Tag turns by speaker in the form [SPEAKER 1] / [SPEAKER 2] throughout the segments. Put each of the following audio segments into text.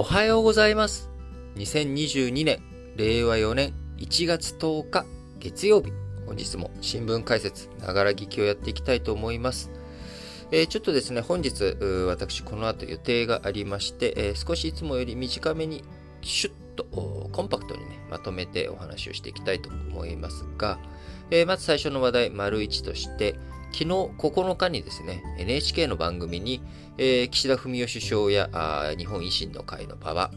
[SPEAKER 1] おはようございます。2022年、令和4年1月10日、月曜日。本日も新聞解説、ながら聞きをやっていきたいと思います。えー、ちょっとですね、本日、私、この後予定がありまして、えー、少しいつもより短めに、シュッと、コンパクトにね、まとめてお話をしていきたいと思いますが、えー、まず最初の話題、丸1として、昨日9日にですね、NHK の番組に、えー、岸田文雄首相や日本維新の会の馬場、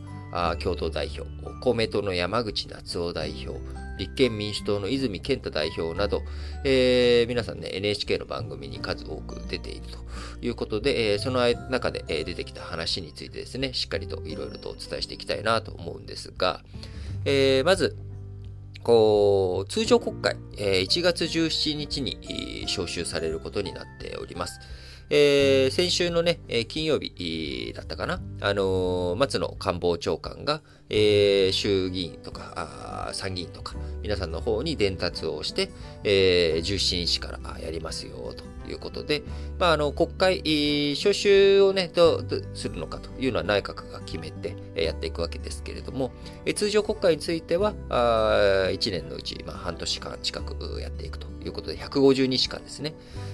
[SPEAKER 1] 共同代表、公明党の山口夏夫代表、立憲民主党の泉健太代表など、えー、皆さんね、NHK の番組に数多く出ているということで、えー、その中で出てきた話についてですね、しっかりといろいろとお伝えしていきたいなと思うんですが、え、まず、こう、通常国会、え1月17日に召集されることになっております。えー、先週のね、金曜日だったかな、あのー、松野官房長官が、えー、衆議院とか参議院とか、皆さんの方に伝達をして、えー、17日からやりますよ、ということで、まあ、あの、国会、召集をね、どうするのかというのは内閣が決めてやっていくわけですけれども、通常国会については、1年のうち、まあ、半年間近くやっていくということで、150日間ですね。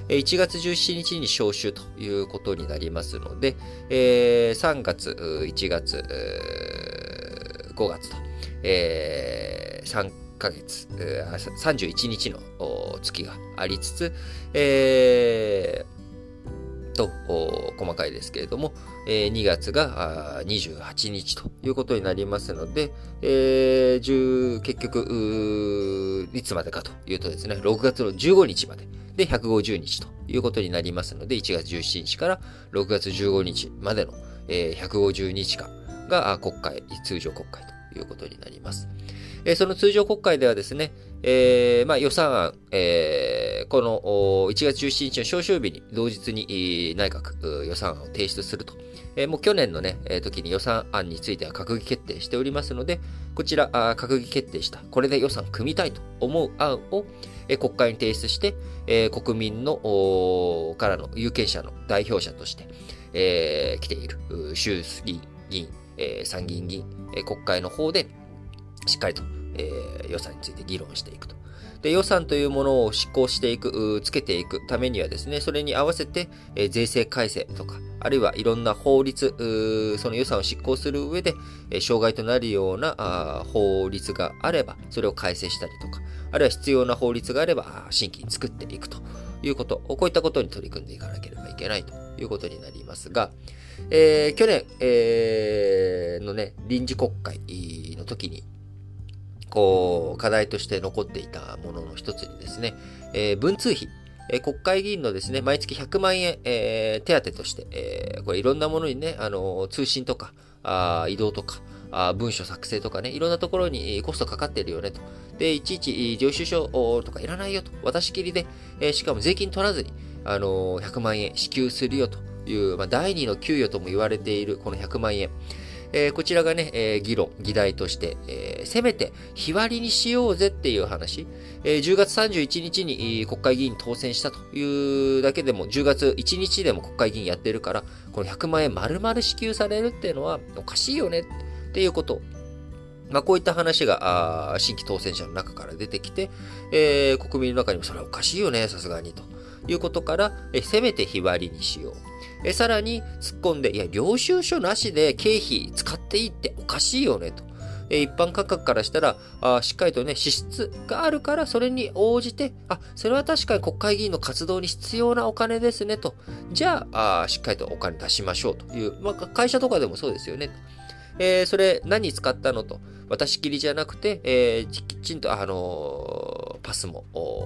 [SPEAKER 1] 1月17日に召集ということになりますので、3月、1月、5月と、3ヶ月、31日の月がありつつ、えー、と、細かいですけれども、えー、2月が28日ということになりますので、えー、結局、いつまでかというとですね、6月の15日までで150日ということになりますので、1月17日から6月15日までの、えー、150日間が国会、通常国会ということになります。え、その通常国会ではですね、えー、まあ、予算案、えー、この1月17日の召集日に同日に内閣予算案を提出すると。えー、もう去年のね、時に予算案については閣議決定しておりますので、こちら、閣議決定した、これで予算組みたいと思う案を、え、国会に提出して、え、国民のからの有権者の代表者として、え、来ている衆議院、えー、参議院議員、え、国会の方で、しっかりと、えー、予算について議論していくと。で、予算というものを執行していく、つけていくためにはですね、それに合わせて、えー、税制改正とか、あるいはいろんな法律、その予算を執行する上で、えー、障害となるようなあ法律があれば、それを改正したりとか、あるいは必要な法律があれば、新規に作っていくと。いうこと、こういったことに取り組んでいかなければいけないと。いうことになりますが、えー、去年、えー、のね、臨時国会の時に、こう、課題として残っていたものの一つにですね、えー、文通費、えー、国会議員のですね、毎月100万円、えー、手当として、えー、これいろんなものにね、あの、通信とか、あ移動とか、あ文書作成とかね、いろんなところにコストかかってるよねと。で、いちいち領収書とかいらないよと。渡し切りで、えー、しかも税金取らずに、あのー、100万円支給するよという、まあ、第二の給与とも言われているこの100万円。えー、こちらがね、えー、議論、議題として、えー、せめて日割りにしようぜっていう話、えー、10月31日に国会議員当選したというだけでも、10月1日でも国会議員やってるから、この100万円丸々支給されるっていうのはおかしいよねっていうこと。まあ、こういった話が、新規当選者の中から出てきて、えー、国民の中にもそれはおかしいよね、さすがに、と。いうことから、えせめて日割りにしよう。えさらに突っ込んで、いや、領収書なしで経費使っていいっておかしいよね、と。え一般価格からしたらあ、しっかりとね、支出があるから、それに応じて、あ、それは確かに国会議員の活動に必要なお金ですね、と。じゃあ、あしっかりとお金出しましょうという、まあ、会社とかでもそうですよね。えー、それ何使ったのと。渡し切りじゃなくて、えー、きちんと、あのー、パスも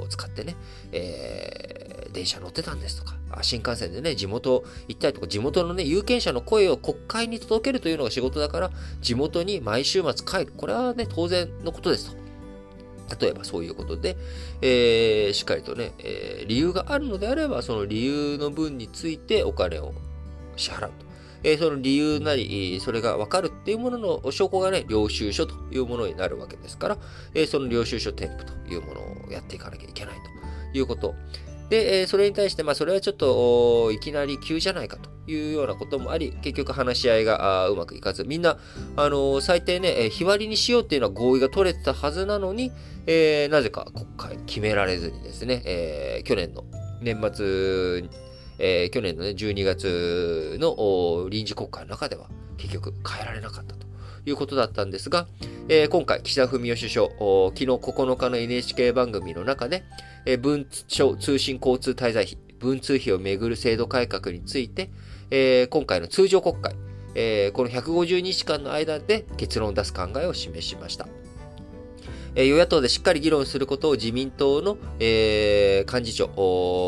[SPEAKER 1] 使ってね、え、電車乗ってたんですとか、新幹線でね、地元行ったりとか、地元のね、有権者の声を国会に届けるというのが仕事だから、地元に毎週末帰る。これはね、当然のことですと。例えばそういうことで、えー、しっかりとね、えー、理由があるのであれば、その理由の分についてお金を支払うと。えー、その理由なり、それがわかるっていうものの証拠がね、領収書というものになるわけですから、えー、その領収書添付というものをやっていかなきゃいけないということ。で、えそれに対して、まあ、それはちょっと、いきなり急じゃないかというようなこともあり、結局話し合いがうまくいかず、みんな、あの最低ね、え日割りにしようっていうのは合意が取れてたはずなのに、えー、なぜか国会決められずにですね、えー、去年の年末、えー、去年のね、12月の臨時国会の中では結局変えられなかったと。いうことだったんですが、えー、今回、岸田文雄首相、昨日9日の NHK 番組の中で、えー、文書通信交通滞在費、文通費をめぐる制度改革について、えー、今回の通常国会、えー、この150日間の間で結論を出す考えを示しました。え与野党でしっかり議論することを自民党の、えー、幹事長、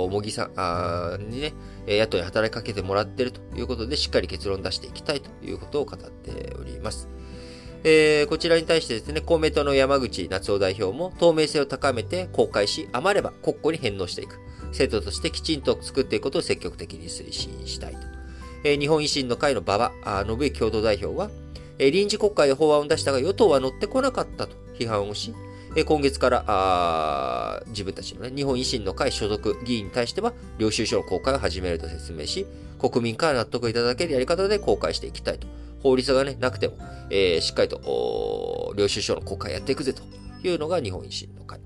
[SPEAKER 1] 茂木さんあにね、野党に働きかけてもらっているということで、しっかり結論を出していきたいということを語っております。えー、こちらに対してですね、公明党の山口夏夫代表も透明性を高めて公開し、余れば国庫に返納していく。制度としてきちんと作っていくことを積極的に推進したいと。えー、日本維新の会の馬場信之共同代表は、えー、臨時国会で法案を出したが与党は乗ってこなかったと批判をし、え今月からあ自分たちの、ね、日本維新の会所属議員に対しては、領収書の公開を始めると説明し、国民から納得いただけるやり方で公開していきたいと。法律がね、なくても、えー、しっかりと、領収書の公開やっていくぜというのが日本維新の会。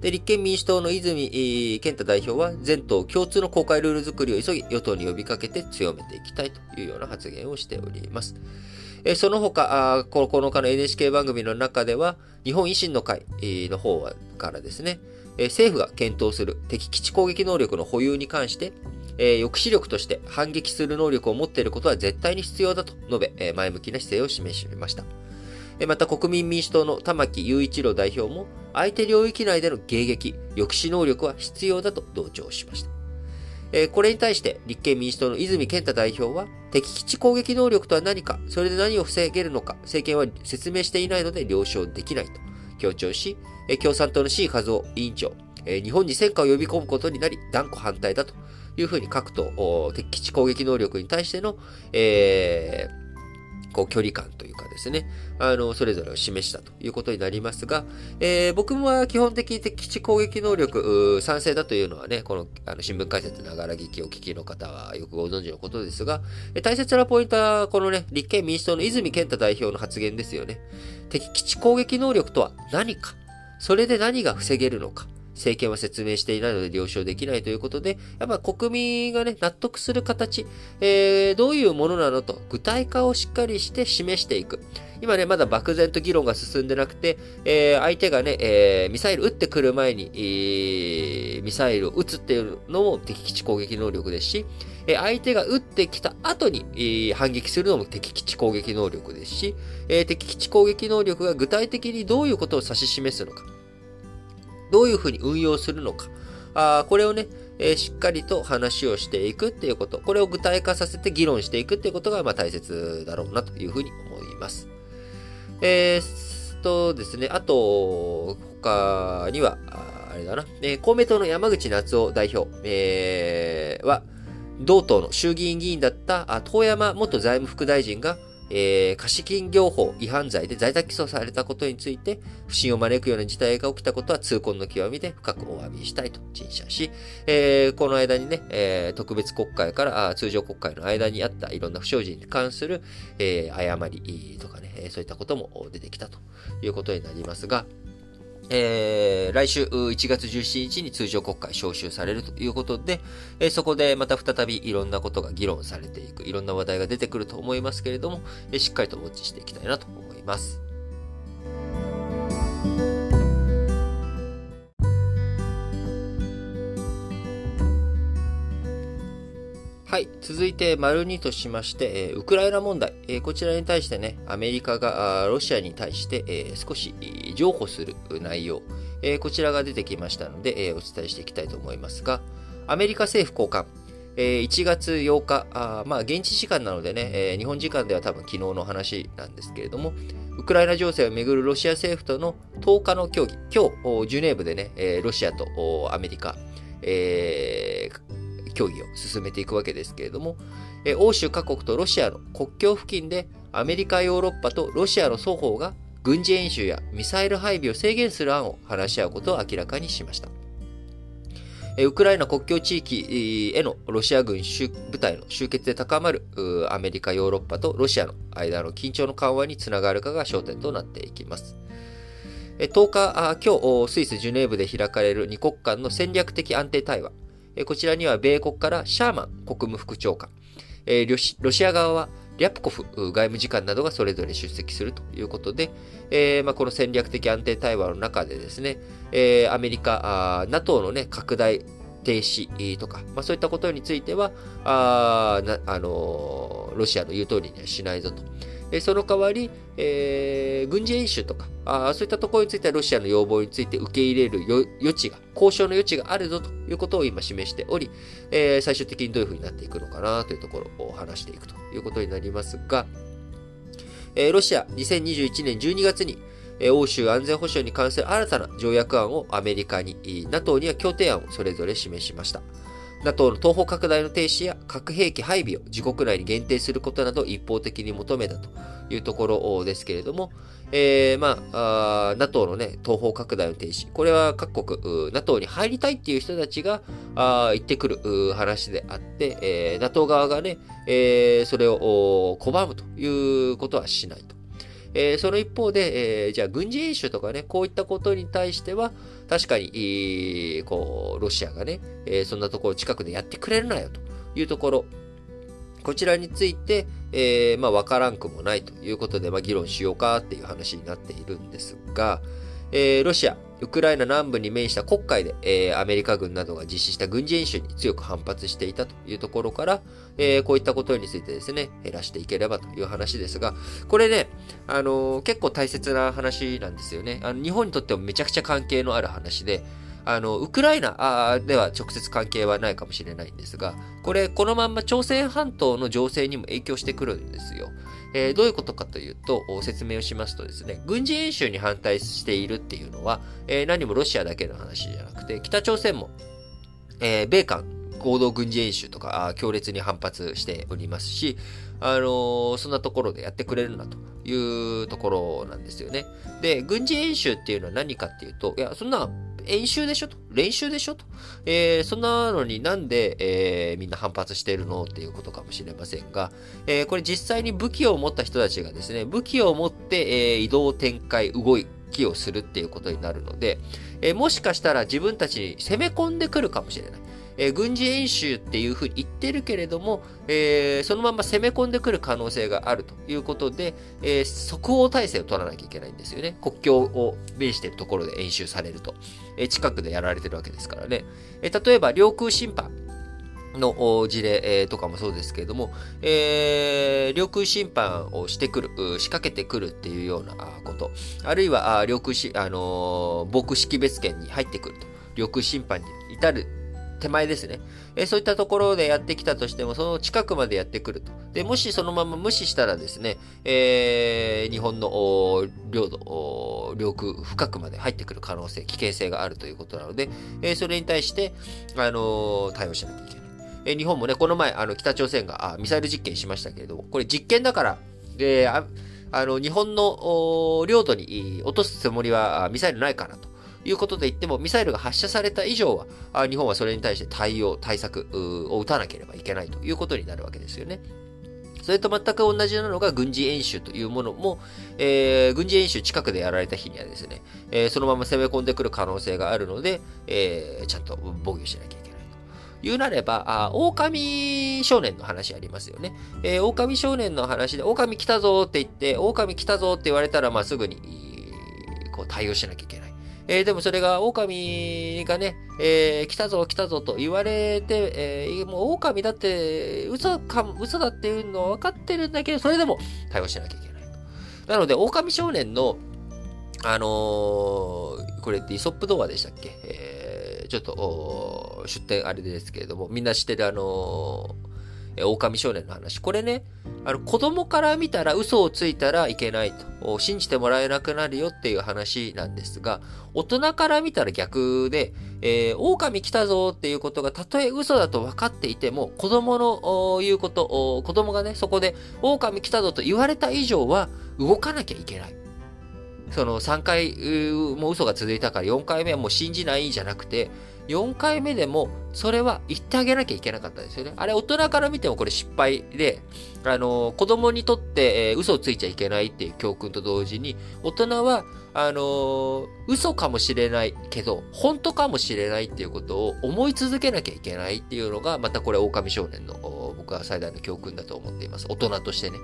[SPEAKER 1] で、立憲民主党の泉健太代表は、全党共通の公開ルール作りを急ぎ、与党に呼びかけて強めていきたいというような発言をしております。えその他、この9日の NHK 番組の中では、日本維新の会の方からですね、政府が検討する敵基地攻撃能力の保有に関して、え、抑止力として反撃する能力を持っていることは絶対に必要だと述べ、え、前向きな姿勢を示しました。え、また国民民主党の玉木雄一郎代表も、相手領域内での迎撃、抑止能力は必要だと同調しました。えこれに対して立憲民主党の泉健太代表は、敵基地攻撃能力とは何か、それで何を防げるのか、政権は説明していないので了承できないと強調し、え共産党の C 和夫委員長、日本に戦火を呼び込むことになり断固反対だというふうに各党、敵基地攻撃能力に対しての、えー、こう距離感というかですね、あの、それぞれを示したということになりますが、えー、僕は基本的に敵基地攻撃能力、賛成だというのはね、このあの新聞解説ながら聞きを聞きの方はよくご存知のことですが、大切なポイントは、このね、立憲民主党の泉健太代表の発言ですよね。敵基地攻撃能力とは何か？それで何が防げるのか？政権は説明していないので了承できないということで、やっぱ国民がね、納得する形、えー、どういうものなのと、具体化をしっかりして示していく。今ね、まだ漠然と議論が進んでなくて、えー、相手がね、えー、ミサイル撃ってくる前に、えー、ミサイルを撃つっていうのも敵基地攻撃能力ですし、え相手が撃ってきた後に、えー、反撃するのも敵基地攻撃能力ですし、えー、敵基地攻撃能力が具体的にどういうことを指し示すのか。どういうふうに運用するのか。あこれをね、えー、しっかりと話をしていくっていうこと、これを具体化させて議論していくっていうことが、まあ、大切だろうなというふうに思います。えー、とですね、あと、他には、あれだな、えー、公明党の山口夏夫代表、えー、は、同党の衆議院議員だった遠山元財務副大臣が、えー、貸金業法違反罪で在宅起訴されたことについて、不審を招くような事態が起きたことは痛恨の極みで深くお詫びしたいと陳謝し、えー、この間にね、えー、特別国会からあ通常国会の間にあったいろんな不祥事に関する、えー、誤りとかね、そういったことも出てきたということになりますが、えー、来週1月17日に通常国会召集されるということで、えー、そこでまた再びいろんなことが議論されていく、いろんな話題が出てくると思いますけれども、えー、しっかりとウォッチしていきたいなと思います。はい。続いて、丸2としまして、ウクライナ問題、こちらに対してね、アメリカがロシアに対して、少し譲歩する内容、こちらが出てきましたので、お伝えしていきたいと思いますが、アメリカ政府高官、え1月8日、まあ、現地時間なのでね、日本時間では多分昨日の話なんですけれども、ウクライナ情勢をめぐるロシア政府との10日の協議、今日、ジュネーブでね、ロシアとアメリカ、えー協議を進めていくわけですけれども、え欧州各国とロシアの国境付近でアメリカ、ヨーロッパとロシアの双方が軍事演習やミサイル配備を制限する案を話し合うことを明らかにしました。ウクライナ国境地域へのロシア軍部隊の集結で高まるアメリカ、ヨーロッパとロシアの間の緊張の緩和につながるかが焦点となっていきます。10日、今日、スイス・ジュネーブで開かれる2国間の戦略的安定対話。こちらには米国からシャーマン国務副長官、ロシア側はリャプコフ外務次官などがそれぞれ出席するということで、えーまあ、この戦略的安定対話の中でですね、えー、アメリカ、NATO の、ね、拡大停止とか、まあ、そういったことについては、ああのロシアの言う通りにはしないぞと。その代わり、えー、軍事演習とかあ、そういったところについてはロシアの要望について受け入れる余地が、交渉の余地があるぞということを今示しており、えー、最終的にどういうふうになっていくのかなというところを話していくということになりますが、えー、ロシア2021年12月に、え欧州安全保障に関する新たな条約案をアメリカに、NATO には協定案をそれぞれ示しました。NATO の東方拡大の停止や核兵器配備を自国内に限定することなど一方的に求めたというところですけれども、えー、まあ、NATO のね、東方拡大の停止。これは各国、NATO に入りたいっていう人たちがあ言ってくる話であって、えー、NATO 側がね、えー、それを拒むということはしないと。えー、その一方で、えー、じゃあ軍事演習とかね、こういったことに対しては、確かに、こう、ロシアがね、え、そんなところ近くでやってくれるなよというところ、こちらについて、えー、まあ、わからんくもないということで、まあ、議論しようかっていう話になっているんですが、えー、ロシア、ウクライナ南部に面した黒海で、えー、アメリカ軍などが実施した軍事演習に強く反発していたというところから、えー、こういったことについてですね、減らしていければという話ですが、これね、あのー、結構大切な話なんですよね。あの日本にとってもめちゃくちゃ関係のある話で、あの、ウクライナでは直接関係はないかもしれないんですが、これ、このまんま朝鮮半島の情勢にも影響してくるんですよ。えー、どういうことかというと、説明をしますとですね、軍事演習に反対しているっていうのは、えー、何もロシアだけの話じゃなくて、北朝鮮も、えー、米韓合同軍事演習とか、強烈に反発しておりますし、あのー、そんなところでやってくれるなというところなんですよね。で、軍事演習っていうのは何かっていうと、いや、そんな演習でしょと？練習でしょと、えー、そんなのになんで、えー、みんな反発してるの？っていうことかもしれませんが、えー、これ実際に武器を持った人たちがですね、武器を持って、え移動展開、動きをするっていうことになるので、えもしかしたら自分たちに攻め込んでくるかもしれない。えー、軍事演習っていうふうに言ってるけれども、えー、そのまま攻め込んでくる可能性があるということで、えー、即応体制を取らなきゃいけないんですよね。国境を面しているところで演習されると。え近くでやられてるわけですからね。え例えば、領空侵犯。の事例とかもそうですけれども、えー、領空侵犯をしてくる、仕掛けてくるっていうようなこと、あるいは、領空し、あのー、防空識別圏に入ってくると、領空侵犯に至る手前ですね。えそういったところでやってきたとしても、その近くまでやってくると。で、もしそのまま無視したらですね、えー、日本の領土、領空深くまで入ってくる可能性、危険性があるということなので、えー、それに対して、あのー、対応しなきゃいけない。え日本もね、この前、あの、北朝鮮があミサイル実験しましたけれども、これ実験だから、で、ああの、日本の領土に落とすつもりはミサイルないかなと。いうことで言っても、ミサイルが発射された以上は、日本はそれに対して対応、対策を打たなければいけないということになるわけですよね。それと全く同じなのが軍事演習というものも、えー、軍事演習近くでやられた日にはですね、えー、そのまま攻め込んでくる可能性があるので、えー、ちゃんと防御しなきゃいけないというなれば、あ狼少年の話ありますよね。えー、狼少年の話で、狼来たぞって言って、狼来たぞって言われたら、まあ、すぐに、こう対応しなきゃいけない。えー、でもそれが狼がね、えー、来たぞ来たぞと言われて、えー、もう狼だって嘘か、嘘だっていうのは分かってるんだけど、それでも対応しなきゃいけないと。なので、狼少年の、あのー、これってイソップ童話でしたっけ、えー、ちょっと、出典あれですけれども、みんな知ってるあのーえ狼少年の話。これね、あの、子供から見たら嘘をついたらいけないと、信じてもらえなくなるよっていう話なんですが、大人から見たら逆で、えー、狼来たぞっていうことがたとえ嘘だと分かっていても、子供の言うこと、子供がね、そこで狼来たぞと言われた以上は動かなきゃいけない。その3回も嘘が続いたから4回目はもう信じないじゃなくて、4回目でも、それは言ってあげなきゃいけなかったですよね。あれ、大人から見てもこれ失敗で、あの、子供にとって、えー、嘘をついちゃいけないっていう教訓と同時に、大人は、あの嘘かもしれないけど、本当かもしれないっていうことを思い続けなきゃいけないっていうのが、またこれ、狼少年の僕は最大の教訓だと思っています。大人としてね。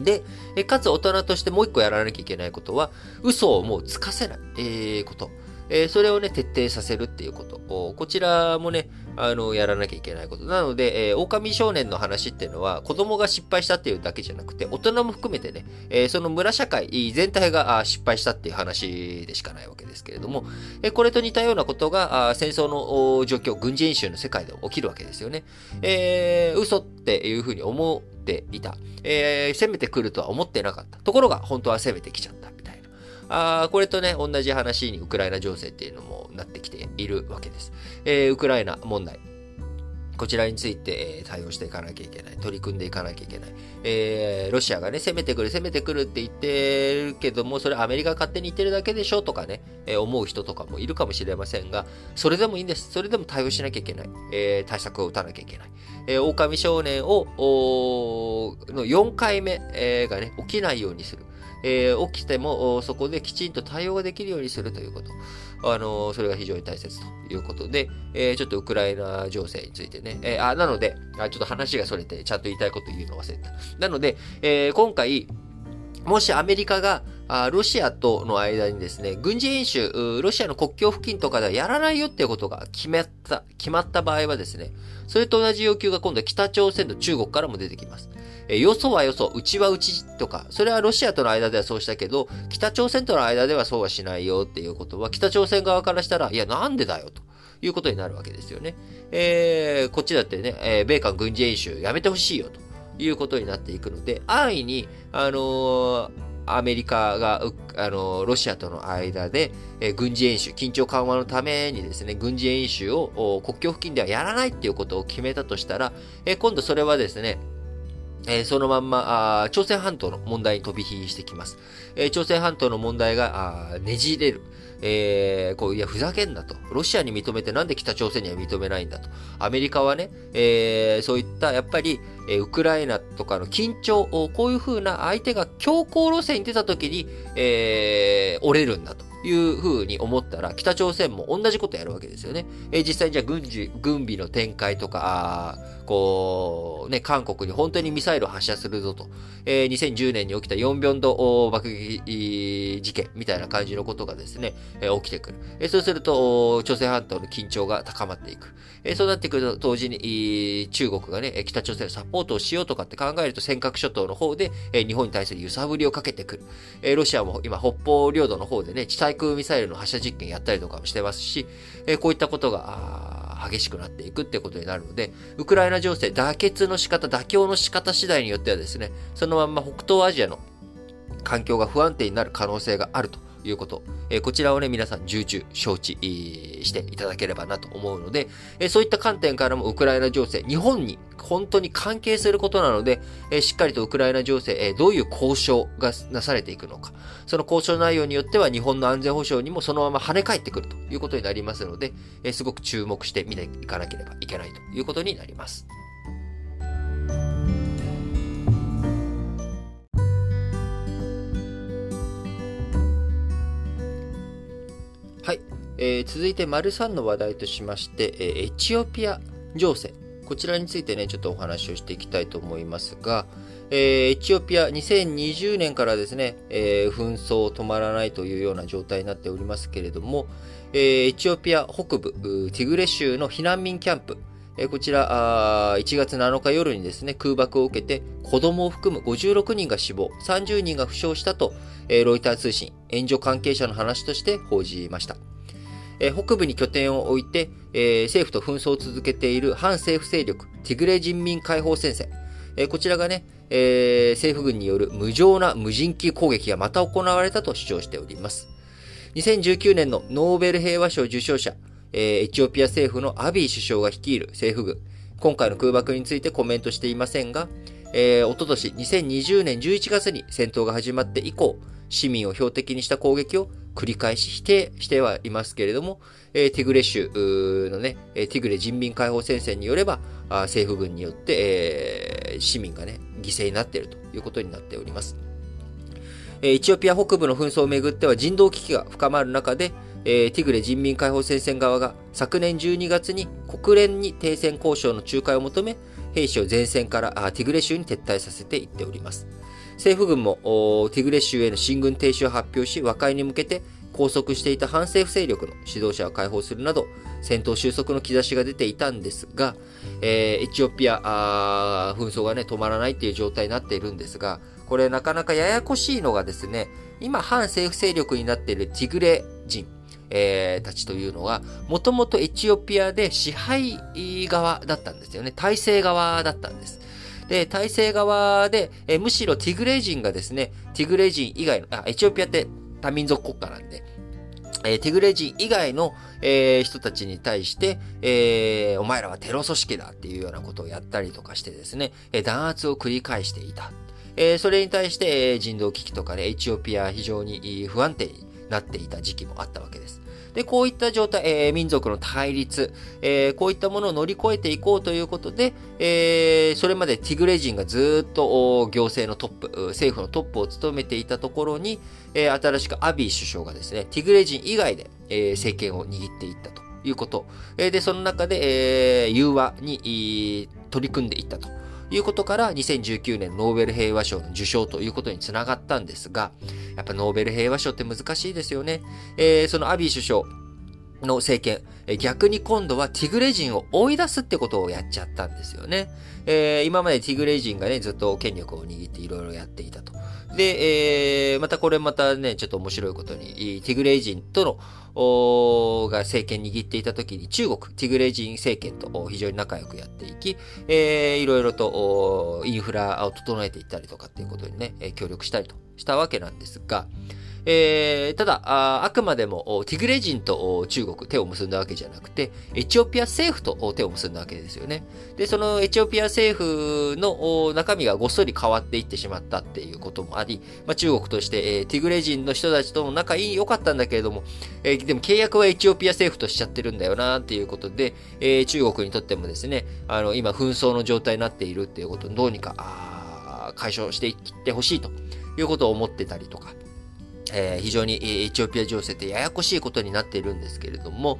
[SPEAKER 1] で、かつ大人としてもう一個やらなきゃいけないことは、嘘をもうつかせない、えー、こと。えー、それをね、徹底させるっていうこと。こちらもね、あの、やらなきゃいけないこと。なので、えー、狼少年の話っていうのは、子供が失敗したっていうだけじゃなくて、大人も含めてね、えー、その村社会全体が失敗したっていう話でしかないわけですけれども、えー、これと似たようなことが、戦争の状況、軍事演習の世界で起きるわけですよね。えー、嘘っていうふうに思っていた。えー、攻めてくるとは思ってなかった。ところが、本当は攻めてきちゃった。あこれとね、同じ話にウクライナ情勢っていうのもなってきているわけです。えー、ウクライナ問題。こちらについて対応していかなきゃいけない。取り組んでいかなきゃいけない。えー、ロシアがね、攻めてくる、攻めてくるって言ってるけども、それアメリカ勝手に言ってるだけでしょとかね、えー、思う人とかもいるかもしれませんが、それでもいいんです。それでも対応しなきゃいけない。えー、対策を打たなきゃいけない。えー、狼少年を、の4回目、えー、がね、起きないようにする。えー、起きてもそこできちんと対応ができるようにするということ。あのそれが非常に大切ということで、えー、ちょっとウクライナ情勢についてね、えー、あ、なのであ、ちょっと話がそれて、ちゃんと言いたいこと言うの忘れた。なので、えー、今回、もしアメリカがあロシアとの間にですね、軍事演習、ロシアの国境付近とかではやらないよっていうことが決まった、決まった場合はですね、それと同じ要求が今度は北朝鮮と中国からも出てきます。えよそはよそ、うちはうちとか、それはロシアとの間ではそうしたけど、北朝鮮との間ではそうはしないよっていうことは、北朝鮮側からしたら、いや、なんでだよと。いうことになるわけですよね。えー、こっちだってね、えー、米韓軍事演習やめてほしいよということになっていくので、安易に、あのー、アメリカが、あの、ロシアとの間で、えー、軍事演習、緊張緩和のためにですね、軍事演習を国境付近ではやらないっていうことを決めたとしたら、えー、今度それはですね、えー、そのまんま、朝鮮半島の問題に飛び火してきます。えー、朝鮮半島の問題がねじれる。えー、こう、いや、ふざけんなと。ロシアに認めてなんで北朝鮮には認めないんだと。アメリカはね、え、そういった、やっぱり、え、ウクライナとかの緊張を、こういうふうな相手が強硬路線に出た時に、え、折れるんだと。いうふうに思ったら、北朝鮮も同じことやるわけですよね。え、実際にじゃあ軍事、軍備の展開とか、こう、ね、韓国に本当にミサイルを発射するぞと、えー、2010年に起きたヨンビョンド爆撃事件みたいな感じのことがですね、えー、起きてくる。えー、そうすると、朝鮮半島の緊張が高まっていく。えー、そうなってくると、同時に、中国がね、北朝鮮サポートをしようとかって考えると、尖閣諸島の方で、えー、日本に対する揺さぶりをかけてくる。えー、ロシアも今、北方領土の方でね、地対空ミサイルの発射実験やったりとかもしてますし、えー、こういったことが、激しくなっていくってことになるので、ウクライナ情勢、妥結の仕方、妥協の仕方次第によってはですね、そのまま北東アジアの環境が不安定になる可能性があると。いうこと。えー、こちらをね、皆さん重々承知、していただければなと思うので、えー、そういった観点からもウクライナ情勢、日本に本当に関係することなので、えー、しっかりとウクライナ情勢、えどういう交渉がなされていくのか、その交渉内容によっては日本の安全保障にもそのまま跳ね返ってくるということになりますので、えすごく注目して見ていかなければいけないということになります。はい。えー、続いて、丸3の話題としまして、えー、エチオピア情勢。こちらについてね、ちょっとお話をしていきたいと思いますが、えー、エチオピア2020年からですね、えー、紛争止まらないというような状態になっておりますけれども、えー、エチオピア北部、ティグレ州の避難民キャンプ、え、こちらあ、1月7日夜にですね、空爆を受けて、子供を含む56人が死亡、30人が負傷したと、え、ロイター通信、援助関係者の話として報じました。え、北部に拠点を置いて、え、政府と紛争を続けている反政府勢力、ティグレ人民解放戦線。え、こちらがね、え、政府軍による無情な無人機攻撃がまた行われたと主張しております。2019年のノーベル平和賞受賞者、えー、エチオピア政府のアビー首相が率いる政府軍。今回の空爆についてコメントしていませんが、えー、おととし2020年11月に戦闘が始まって以降、市民を標的にした攻撃を繰り返し否定してはいますけれども、えー、ティグレ州のね、ティグレ人民解放戦線によれば、政府軍によって、えー、市民がね、犠牲になっているということになっております。エチオピア北部の紛争をめぐっては人道危機が深まる中で、えー、ティグレ人民解放戦線側が昨年12月に国連に停戦交渉の仲介を求め、兵士を前線からティグレ州に撤退させていっております。政府軍もティグレ州への進軍停止を発表し、和解に向けて拘束していた反政府勢力の指導者を解放するなど、戦闘収束の兆しが出ていたんですが、えー、エチオピア紛争がね、止まらないっていう状態になっているんですが、これなかなかややこしいのがですね、今反政府勢力になっているティグレ人、えー、たちというのは、もともとエチオピアで支配側だったんですよね。体制側だったんです。で、体制側で、えー、むしろティグレ人がですね、ティグレ人以外の、あ、エチオピアって多民族国家なんで、えー、ティグレ人以外の、えー、人たちに対して、えー、お前らはテロ組織だっていうようなことをやったりとかしてですね、えー、弾圧を繰り返していた。えー、それに対して、えー、人道危機とかね、エチオピア非常に不安定になっていた時期もあったわけです。で、こういった状態、えー、民族の対立、えー、こういったものを乗り越えていこうということで、えー、それまでティグレ人がずっと行政のトップ、政府のトップを務めていたところに、えー、新しくアビー首相がですね、ティグレ人以外で、えー、政権を握っていったということ。えー、で、その中で、えー、融和に取り組んでいったと。いうことから、2019年ノーベル平和賞の受賞ということにつながったんですが、やっぱノーベル平和賞って難しいですよね。えー、そのアビー首相、の政権、逆に今度はティグレ人を追い出すってことをやっちゃったんですよね。えー、今までティグレ人がね、ずっと権力を握っていろいろやっていたと。で、えー、またこれまたね、ちょっと面白いことに、ティグレイ人との、が政権握っていた時に中国、ティグレイ人政権と非常に仲良くやっていき、えー、いろいろとインフラを整えていったりとかっていうことにね、協力したりとしたわけなんですが、えー、ただあ、あくまでもティグレ人と中国手を結んだわけじゃなくて、エチオピア政府と手を結んだわけですよね。で、そのエチオピア政府の中身がごっそり変わっていってしまったっていうこともあり、まあ、中国として、えー、ティグレ人の人たちとの仲良かったんだけれども、えー、でも契約はエチオピア政府としちゃってるんだよなっていうことで、えー、中国にとってもですね、あの、今紛争の状態になっているっていうことをどうにか、解消していってほしいということを思ってたりとか、えー、非常にエチオピア情勢ってややこしいことになっているんですけれども、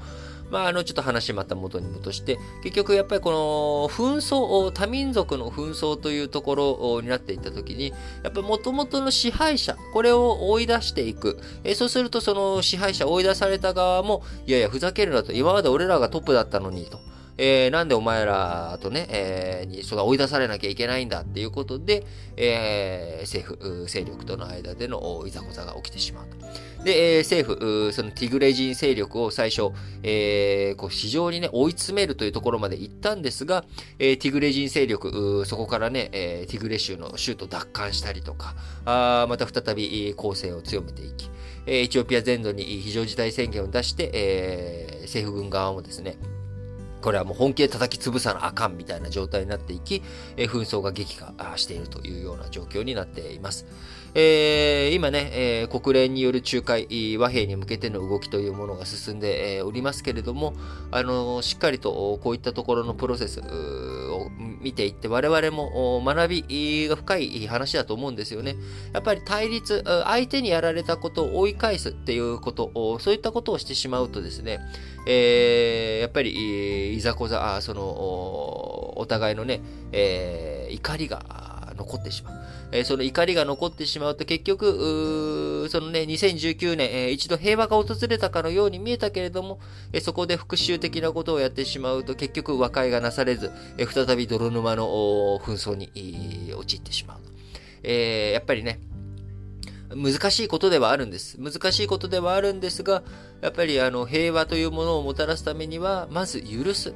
[SPEAKER 1] まあ、あの、ちょっと話また元に戻して、結局やっぱりこの紛争、多民族の紛争というところになっていったときに、やっぱり元々の支配者、これを追い出していく。えそうするとその支配者、追い出された側も、いやいや、ふざけるなと、今まで俺らがトップだったのにと。えー、なんでお前らとね、えー、に、そが追い出されなきゃいけないんだっていうことで、えー、政府、勢力との間でのいざこざが起きてしまうと。で、え、政府、そのティグレ人勢力を最初、え、こう非常にね、追い詰めるというところまで行ったんですが、え、ティグレ人勢力、そこからね、え、ティグレ州の州都奪還したりとか、あまた再び攻勢を強めていき、エチオピア全土に非常事態宣言を出して、えー、政府軍側もですね、これはもう本気で叩き潰さなあかんみたいな状態になっていき、え紛争が激化しているというような状況になっています。えー、今ね、えー、国連による仲介、和平に向けての動きというものが進んで、え、おりますけれども、あのしっかりとこういったところのプロセス見ていって、我々も学びが深い話だと思うんですよね。やっぱり対立、相手にやられたことを追い返すっていうこと、そういったことをしてしまうとですね、えー、やっぱり、いざこざ、その、お互いのね、えー、怒りが残ってしまう。えその怒りが残ってしまうと結局、そのね、2019年、え一度平和が訪れたかのように見えたけれども、えそこで復讐的なことをやってしまうと結局和解がなされず、え再び泥沼の紛争に陥ってしまう。えー、やっぱりね、難しいことではあるんです。難しいことではあるんですが、やっぱりあの平和というものをもたらすためには、まず許す。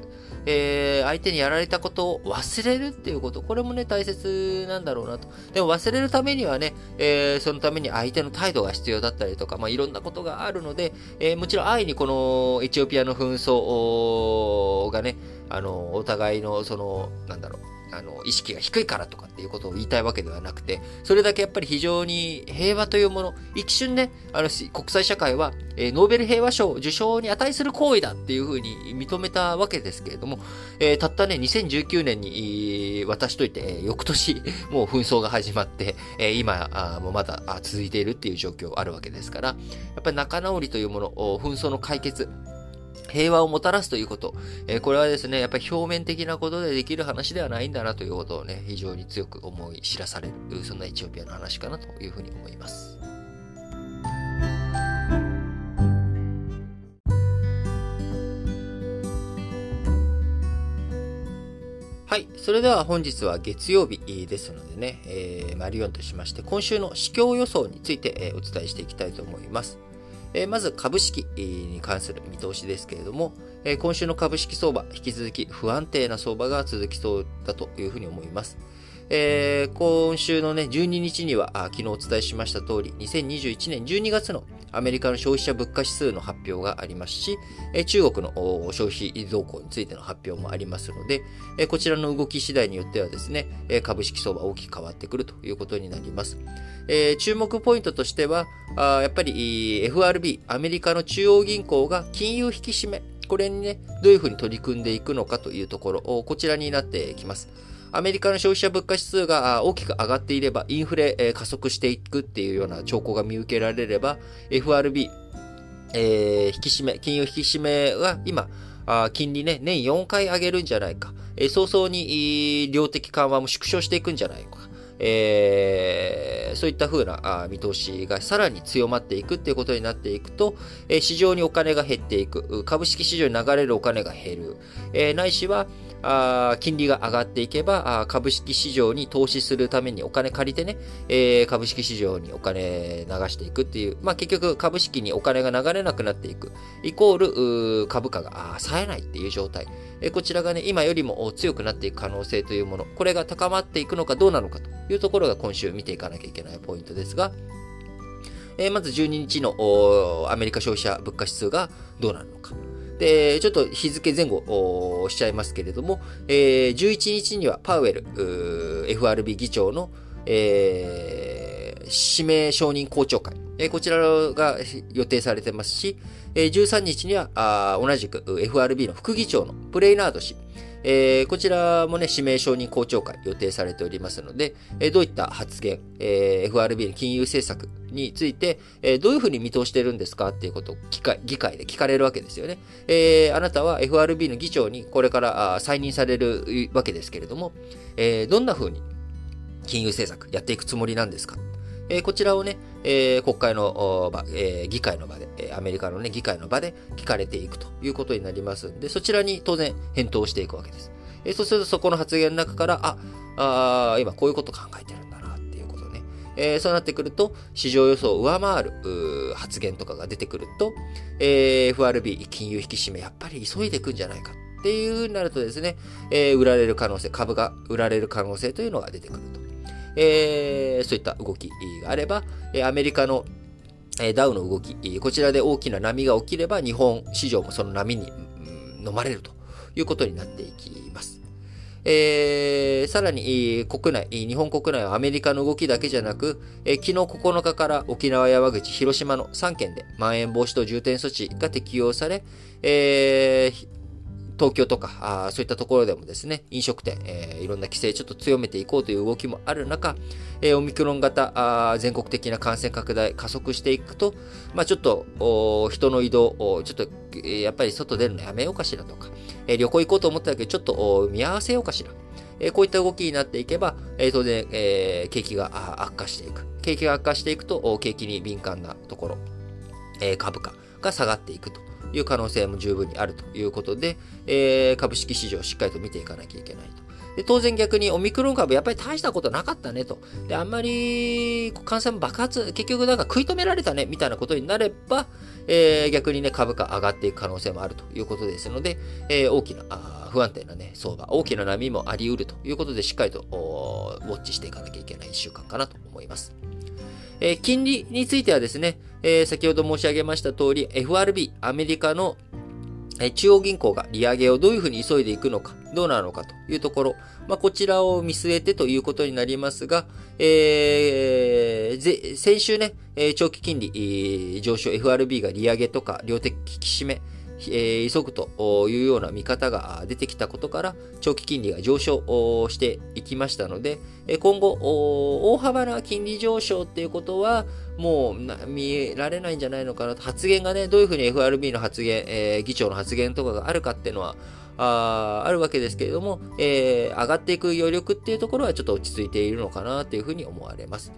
[SPEAKER 1] えー、相手にやられたことを忘れるっていうこと、これもね、大切なんだろうなと。でも忘れるためにはね、えー、そのために相手の態度が必要だったりとか、まあ、いろんなことがあるので、えー、もちろん愛にこのエチオピアの紛争がね、あの、お互いの、その、なんだろう、あの、意識が低いからとかっていうことを言いたいわけではなくて、それだけやっぱり非常に平和というもの、一瞬ね、あの、国際社会は、えー、ノーベル平和賞受賞に値する行為だっていうふうに認めたわけですけれども、えー、たったね、2019年に、私といて、えー、翌年、もう紛争が始まって、え今あ、もまだ続いているっていう状況あるわけですから、やっぱり仲直りというもの、紛争の解決、平和をもたらすということ。えー、これはですね、やっぱり表面的なことでできる話ではないんだなということをね、非常に強く思い知らされる、そんなエチオピアの話かなというふうに思います。はい。それでは本日は月曜日ですのでね、えー、マリオンとしまして、今週の市況予想について、え、お伝えしていきたいと思います。え、まず株式に関する見通しですけれども、え、今週の株式相場、引き続き不安定な相場が続きそうだというふうに思います。えー、今週のね、12日には、昨日お伝えしました通り、2021年12月のアメリカの消費者物価指数の発表がありますし、中国の消費動向についての発表もありますので、こちらの動き次第によってはですね、株式相場大きく変わってくるということになります。注目ポイントとしては、やっぱり FRB、アメリカの中央銀行が金融引き締め、これにね、どういうふうに取り組んでいくのかというところ、こちらになってきます。アメリカの消費者物価指数が大きく上がっていれば、インフレ加速していくっていうような兆候が見受けられれば、FRB、えー、引き締め、金融引き締めは今、金利ね、年4回上げるんじゃないか。早々に量的緩和も縮小していくんじゃないか。えー、そういった風な見通しがさらに強まっていくっていうことになっていくと、市場にお金が減っていく、株式市場に流れるお金が減る、えー、ないしは、あ金利が上がっていけばあ、株式市場に投資するためにお金借りてね、えー、株式市場にお金流していくっていう、まあ結局株式にお金が流れなくなっていく、イコール株価が冴えないっていう状態。えー、こちらがね、今よりも強くなっていく可能性というもの、これが高まっていくのかどうなのかというところが今週見ていかなきゃいけないポイントですが、えー、まず12日のアメリカ消費者物価指数がどうなるのか。で、ちょっと日付前後しちゃいますけれども、えー、11日にはパウエル、FRB 議長の、えー、指名承認公聴会、えー、こちらが予定されてますし、えー、13日にはあ同じく FRB の副議長のプレイナード氏、えー、こちらもね、指名承認公聴会予定されておりますので、えー、どういった発言、えー、FRB の金融政策について、えー、どういうふうに見通してるんですかっていうことを議会議会で聞かれるわけですよね。えー、あなたは FRB の議長にこれから再任されるわけですけれども、えー、どんなふうに金融政策やっていくつもりなんですか？えー、こちらをね、えー、国会の場、えー、議会の場で、えアメリカのね、議会の場で聞かれていくということになりますんで、そちらに当然返答していくわけです。えそうするとそこの発言の中から、あ、あ今こういうこと考えてるんだなっていうことね。えそうなってくると、市場予想を上回る発言とかが出てくると、え FRB 金融引き締め、やっぱり急いでいくんじゃないかっていうふうになるとですね、え売られる可能性、株が売られる可能性というのが出てくると。えー、そういった動きがあれば、アメリカのダウの動き、こちらで大きな波が起きれば、日本市場もその波に飲まれるということになっていきます。えー、さらに国内、日本国内はアメリカの動きだけじゃなく、えー、昨日9日から沖縄、山口、広島の3県でまん延防止等重点措置が適用され、えー、東京とか、あそういったところでもですね、飲食店、えー、いろんな規制ちょっと強めていこうという動きもある中、えー、オミクロン型あ、全国的な感染拡大加速していくと、まあ、ちょっと人の移動、ちょっと、やっぱり外出るのやめようかしらとか、えー、旅行行こうと思ったけど、ちょっと見合わせようかしら。えこういった動きになっていけば、え当然、え景気が悪化していく。景気が悪化していくと、景気に敏感なところ、え株価が下がっていくと。いう可能性も十分にあるということで、えー、株式市場をしっかりと見ていかなきゃいけないと。で当然逆にオミクロン株やっぱり大したことなかったねと。で、あんまり感染爆発、結局なんか食い止められたねみたいなことになれば、えー、逆にね、株価上がっていく可能性もあるということですので、えー、大きな不安定なね、相場、大きな波もあり得るということで、しっかりとウォッチしていかなきゃいけない1週間かなと思います。えー、金利についてはですね、えー、先ほど申し上げました通り、FRB、アメリカの中央銀行が利上げをどういうふうに急いでいくのか、どうなのかというところ、まあ、こちらを見据えてということになりますが、えー、先週ね、長期金利上昇 FRB が利上げとか量的引き締め、急ぐというような見方が出てきたことから、長期金利が上昇していきましたので、今後、大幅な金利上昇っていうことは、もう見られないんじゃないのかなと、発言がね、どういうふうに FRB の発言、議長の発言とかがあるかっていうのは、ああるわけですけれども、え、上がっていく余力っていうところはちょっと落ち着いているのかなというふうに思われます。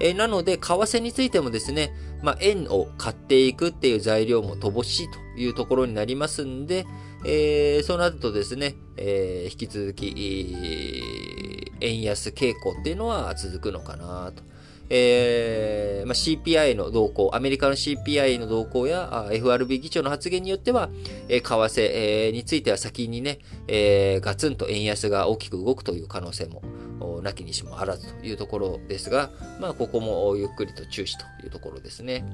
[SPEAKER 1] え、なので、為替についてもですね、まあ、円を買っていくっていう材料も乏しいというところになりますんで、えー、そうなるとですね、えー、引き続き、円安傾向っていうのは続くのかなと。えーまあ、CPI の動向、アメリカの CPI の動向や FRB 議長の発言によっては、えー、為替、えー、については先にね、えー、ガツンと円安が大きく動くという可能性もなきにしもあらずというところですが、まあ、ここもゆっくりと注視というところですね。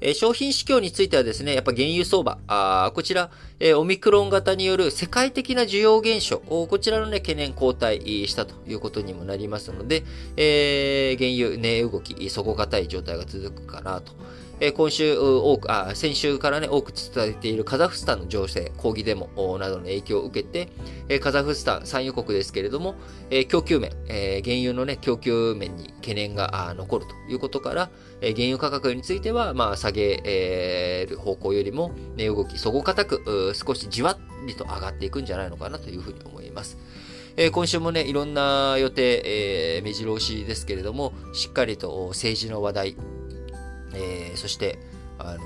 [SPEAKER 1] え、商品市況についてはですね、やっぱ原油相場、あこちら、え、オミクロン型による世界的な需要減少、こちらのね、懸念後退したということにもなりますので、えー、原油値動き、底堅い状態が続くかなと。え今週多く、あ、先週からね、多く伝えているカザフスタンの情勢、抗議デモなどの影響を受けて、えカザフスタン産油国ですけれども、え供給面、え原油のね、供給面に懸念が残るということから、え原油価格については、まあ、下げる方向よりも、値動き、底堅く、少しじわりと上がっていくんじゃないのかなというふうに思います。え今週もね、いろんな予定、えー、目白押しですけれども、しっかりと政治の話題、えー、そして、あの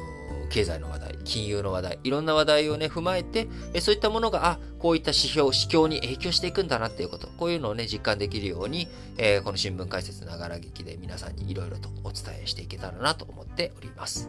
[SPEAKER 1] 経済の話題、金融の話題、いろんな話題をね、踏まえて、えそういったものが、あ、こういった指標、指標に影響していくんだなっていうこと、こういうのをね、実感できるように、えー、この新聞解説ながら劇で皆さんにいろいろとお伝えしていけたらなと思っております。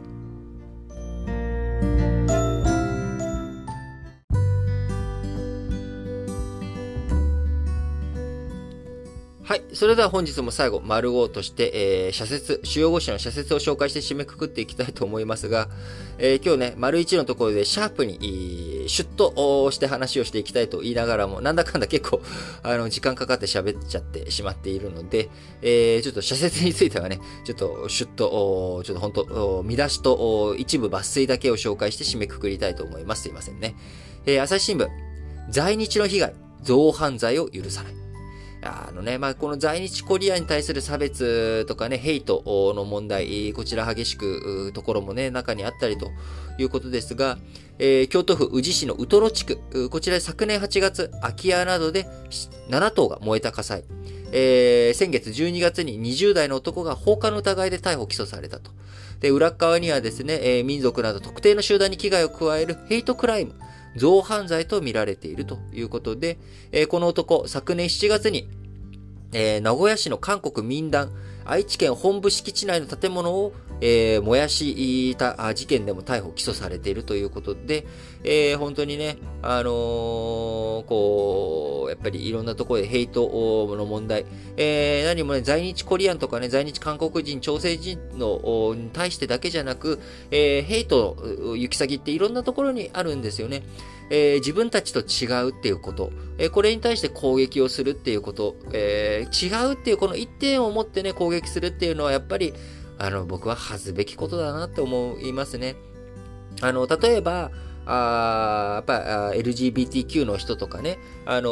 [SPEAKER 1] はい。それでは本日も最後、丸号として、えー、社説、主要語詞の社説を紹介して締めくくっていきたいと思いますが、えー、今日ね、丸1のところでシャープに、シュッとして話をしていきたいと言いながらも、なんだかんだ結構、あの、時間かかって喋っちゃってしまっているので、えー、ちょっと社説についてはね、ちょっとシュッと、ちょっと本当見出しと一部抜粋だけを紹介して締めくくりたいと思います。すいませんね。えー、朝日新聞、在日の被害、増犯罪を許さない。あのね、まあ、この在日コリアに対する差別とかね、ヘイトの問題、こちら激しく、ところもね、中にあったりということですが、えー、京都府宇治市のウトロ地区、こちら昨年8月、空き家などで7棟が燃えた火災。えー、先月12月に20代の男が放火の疑いで逮捕・起訴されたと。で、裏側にはですね、えー、民族など特定の集団に危害を加えるヘイトクライム、造犯罪と見られているということで、えー、この男、昨年7月に、えー、名古屋市の韓国民団、愛知県本部敷地内の建物を、えー、燃やした事件でも逮捕・起訴されているということで、えー、本当にね、あのー、こう、やっぱりいろんなところでヘイトの問題、えー、何もね、在日コリアンとかね、在日韓国人、朝鮮人のに対してだけじゃなく、えー、ヘイト行き先っていろんなところにあるんですよね。えー、自分たちと違うっていうこと、えー、これに対して攻撃をするっていうこと、えー、違うっていうこの一点を持ってね、攻撃するっていうのはやっぱり、あの、僕は恥ずべきことだなって思いますね。あの、例えば、あやっぱ LGBTQ の人とかね、あの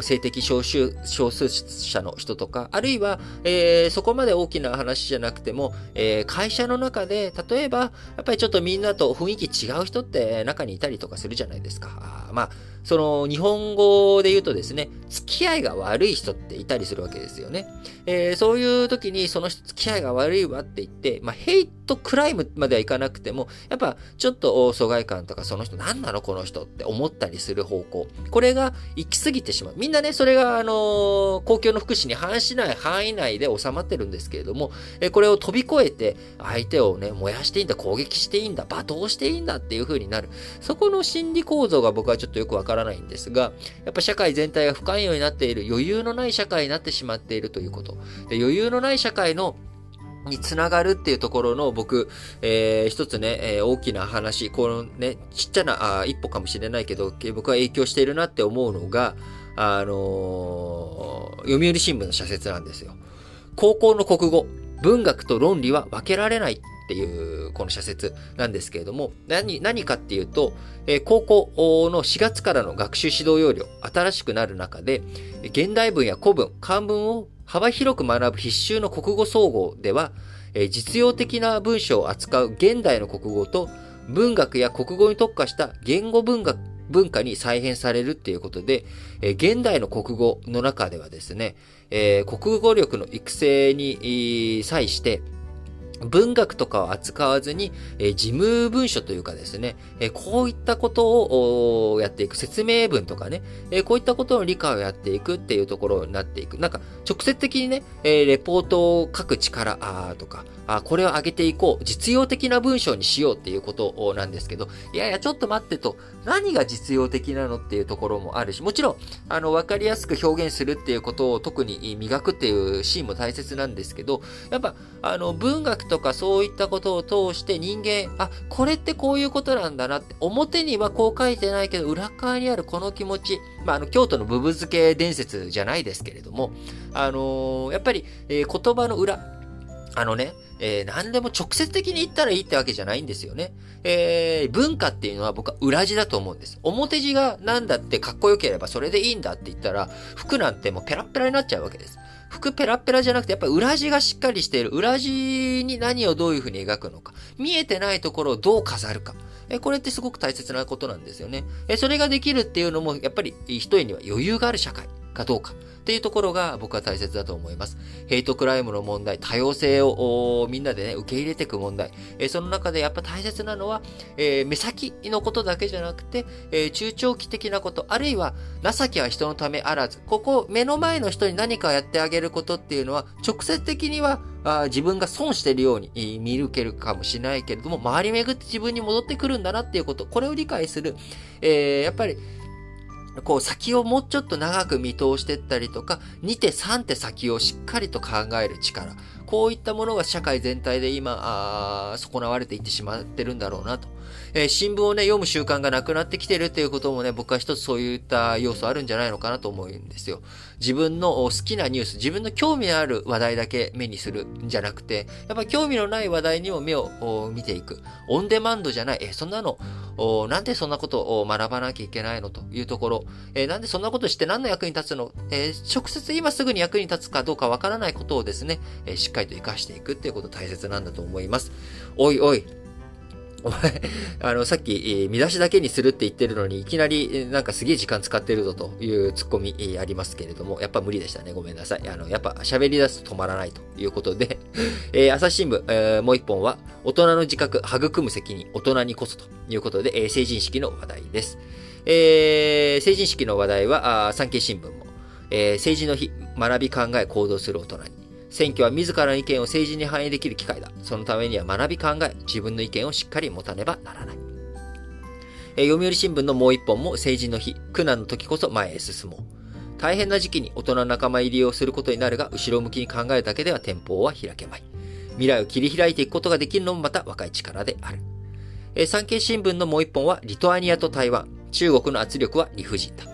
[SPEAKER 1] ー、性的少数少数者の人とか、あるいは、えー、そこまで大きな話じゃなくても、えー、会社の中で、例えば、やっぱりちょっとみんなと雰囲気違う人って中にいたりとかするじゃないですか。あまあ、その日本語で言うとですね、付き合いが悪い人っていたりするわけですよね。えー、そういう時にその人付き合いが悪いわって言って、まあ、ヘイトクライムまではいかなくても、やっぱちょっと疎外感とかその人何なのこの人って思ったりする方向。これが行き過ぎてしまう。みんなね、それがあのー、公共の福祉に反しない範囲内で収まってるんですけれども、えー、これを飛び越えて相手をね、燃やしていいんだ、攻撃していいんだ、罵倒していいんだっていう風になる。そこの心理構造が僕はちょっとよくわかからないんですが、やっぱ社会全体が不寛容になっている、余裕のない社会になってしまっているということ。で余裕のない社会のにつながるっていうところの僕、えー、一つね、えー、大きな話、このね、ちっちゃなあ一歩かもしれないけど、僕は影響しているなって思うのが、あのー、読売新聞の社説なんですよ。高校の国語、文学と論理は分けられないていうこの社説なんですけれども、何、何かっていうと、えー、高校の4月からの学習指導要領、新しくなる中で、現代文や古文、漢文を幅広く学ぶ必修の国語総合では、えー、実用的な文章を扱う現代の国語と、文学や国語に特化した言語文学、文化に再編されるっていうことで、え、現代の国語の中ではですね、えー、国語力の育成に際して、文学とかを扱わずに、え、事務文書というかですね、え、こういったことをやっていく、説明文とかね、え、こういったことの理解をやっていくっていうところになっていく。なんか、直接的にね、えレポートを書く力あとか、あこれを上げていこう、実用的な文章にしようっていうことなんですけど、いやいや、ちょっと待ってと、何が実用的なのっていうところもあるし、もちろん、あの、わかりやすく表現するっていうことを特に磨くっていうシーンも大切なんですけど、やっぱ、あの、文学ととかそういったことを通して人間、あ、これってこういうことなんだなって、表にはこう書いてないけど、裏側にあるこの気持ち、まあ、あの、京都のブブ漬け伝説じゃないですけれども、あのー、やっぱり、えー、言葉の裏、あのね、えー、何でも直接的に言ったらいいってわけじゃないんですよね。えー、文化っていうのは僕は裏地だと思うんです。表地がなんだってかっこよければそれでいいんだって言ったら、服なんてもうペラペラになっちゃうわけです。服ペラペラじゃなくて、やっぱり裏地がしっかりしている。裏地に何をどういうふうに描くのか。見えてないところをどう飾るか。え、これってすごく大切なことなんですよね。え、それができるっていうのも、やっぱり一重には余裕がある社会かどうか。っていうところが僕は大切だと思います。ヘイトクライムの問題、多様性をみんなでね、受け入れていく問題。えー、その中でやっぱ大切なのは、えー、目先のことだけじゃなくて、えー、中長期的なこと、あるいは情けは人のためあらず、ここ、目の前の人に何かやってあげることっていうのは、直接的にはあ自分が損してるように見抜けるかもしれないけれども、回り巡って自分に戻ってくるんだなっていうこと、これを理解する。えー、やっぱり、こう先をもうちょっと長く見通していったりとか、2手3手先をしっかりと考える力。こういったものが社会全体で今、あ損なわれていってしまってるんだろうなと。えー、新聞をね、読む習慣がなくなってきてるっていうこともね、僕は一つそういった要素あるんじゃないのかなと思うんですよ。自分の好きなニュース、自分の興味のある話題だけ目にするんじゃなくて、やっぱ興味のない話題にも目を見ていく。オンデマンドじゃない、え、そんなの、なんでそんなことを学ばなきゃいけないのというところ、え、なんでそんなことして何の役に立つの、え、直接今すぐに役に立つかどうかわからないことをですね、え、しっかりと活かしていくっていうこと大切なんだと思います。おいおい、お前、あの、さっき、見出しだけにするって言ってるのに、いきなり、なんかすげえ時間使ってるぞというツッコミ、ありますけれども、やっぱ無理でしたね。ごめんなさい。あの、やっぱ喋り出すと止まらないということで、えー、朝日新聞、えー、もう一本は、大人の自覚、育む責任、大人にこそということで、えー、成人式の話題です。えー、成人式の話題は、あ産経新聞も、えー、政治の日、学び考え行動する大人に、選挙は自らの意見を政治に反映できる機会だ。そのためには学び考え、自分の意見をしっかり持たねばならない。え、読売新聞のもう一本も政治の日、苦難の時こそ前へ進もう。大変な時期に大人の仲間入りをすることになるが、後ろ向きに考えるだけでは天保は開けまい。未来を切り開いていくことができるのもまた若い力である。え、産経新聞のもう一本は、リトアニアと台湾、中国の圧力は理不尽だ。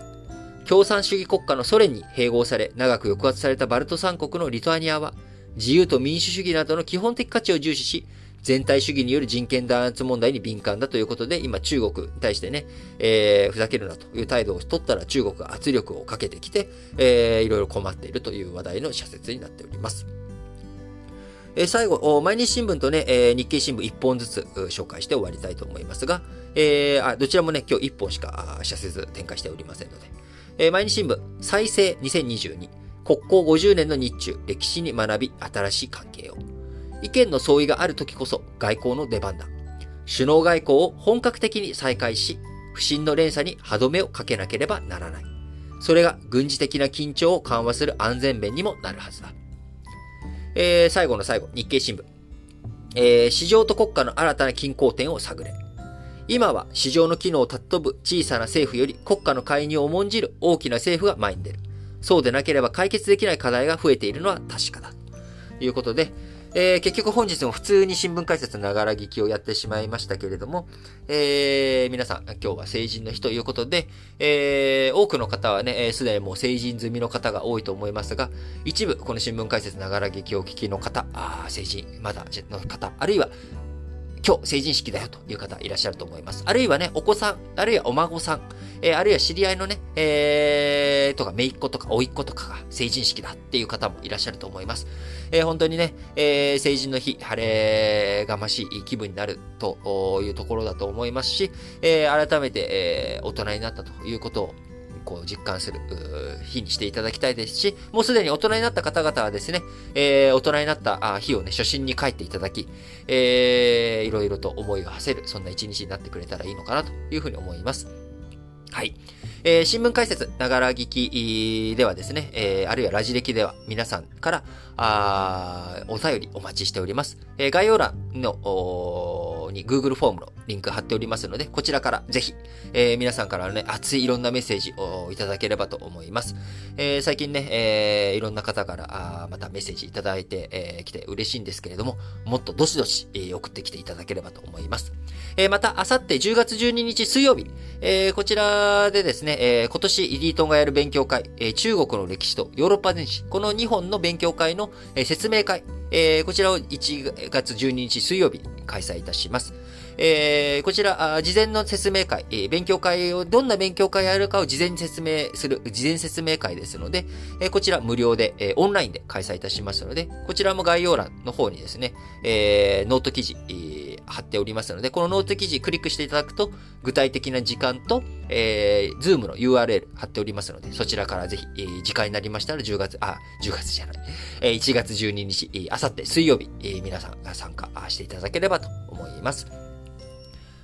[SPEAKER 1] 共産主義国家のソ連に併合され、長く抑圧されたバルト三国のリトアニアは、自由と民主主義などの基本的価値を重視し、全体主義による人権弾圧問題に敏感だということで、今中国に対してね、えー、ふざけるなという態度を取ったら中国が圧力をかけてきて、えー、いろいろ困っているという話題の社説になっております。えー、最後、毎日新聞とね、えー、日経新聞1本ずつ紹介して終わりたいと思いますが、えー、あどちらもね、今日1本しか社説展開しておりませんので、えー、毎日新聞、再生2022、国交50年の日中、歴史に学び、新しい関係を。意見の相違がある時こそ外交の出番だ。首脳外交を本格的に再開し、不信の連鎖に歯止めをかけなければならない。それが軍事的な緊張を緩和する安全面にもなるはずだ。えー、最後の最後、日経新聞。えー、市場と国家の新たな均衡点を探れ。今は市場の機能を尊ぶ小さな政府より国家の介入を重んじる大きな政府が前に出る。そうでなければ解決できない課題が増えているのは確かだ。ということで、えー、結局本日も普通に新聞解説ながら聞きをやってしまいましたけれども、えー、皆さん、今日は成人の日ということで、えー、多くの方はね、す、で、にもう成人済みの方が多いと思いますが、一部、この新聞解説ながら聞きを聞きの方、あ成人、まだの方、あるいは、今日成人式だよという方いらっしゃると思います。あるいはね、お子さん、あるいはお孫さん、えー、あるいは知り合いのね、えー、とか、姪っ子とか、甥っ子とかが成人式だっていう方もいらっしゃると思います。えー、本当にね、えー、成人の日、晴れがましい気分になるというところだと思いますし、え、改めて、え、大人になったということをこう実感する日にしていただきたいですし、もうすでに大人になった方々はですね、えー、大人になった日をね、初心に帰っていただき、えー、いろいろと思いを馳せる、そんな一日になってくれたらいいのかなというふうに思います。はい。えー、新聞解説、ながら聞きではですね、えー、あるいはラジ歴では皆さんから、あお便りお待ちしております。えー、概要欄の、に Google フォームのリンク貼っておりますので、こちらからぜひ、えー、皆さんからね、熱いいろんなメッセージをいただければと思います。えー、最近ね、えー、いろんな方からあまたメッセージいただいて、えー、来て嬉しいんですけれども、もっとどしどし、えー、送ってきていただければと思います。えー、また、あさって10月12日水曜日、えー、こちらでですね、えー、今年イリートンがやる勉強会、えー、中国の歴史とヨーロッパ電子、この2本の勉強会の、えー、説明会、えー、こちらを1月12日水曜日開催いたします。えー、こちら、事前の説明会、えー、勉強会を、どんな勉強会やるかを事前に説明する、事前説明会ですので、えー、こちら無料で、え、オンラインで開催いたしますので、こちらも概要欄の方にですね、え、ノート記事、えー、貼っておりますので、このノート記事クリックしていただくと、具体的な時間と、えー、ズームの URL 貼っておりますので、そちらからぜひ、えー、時間になりましたら10月、あ、10月じゃない、えー、1月12日、あさって水曜日、えー、皆さんが参加していただければと思います。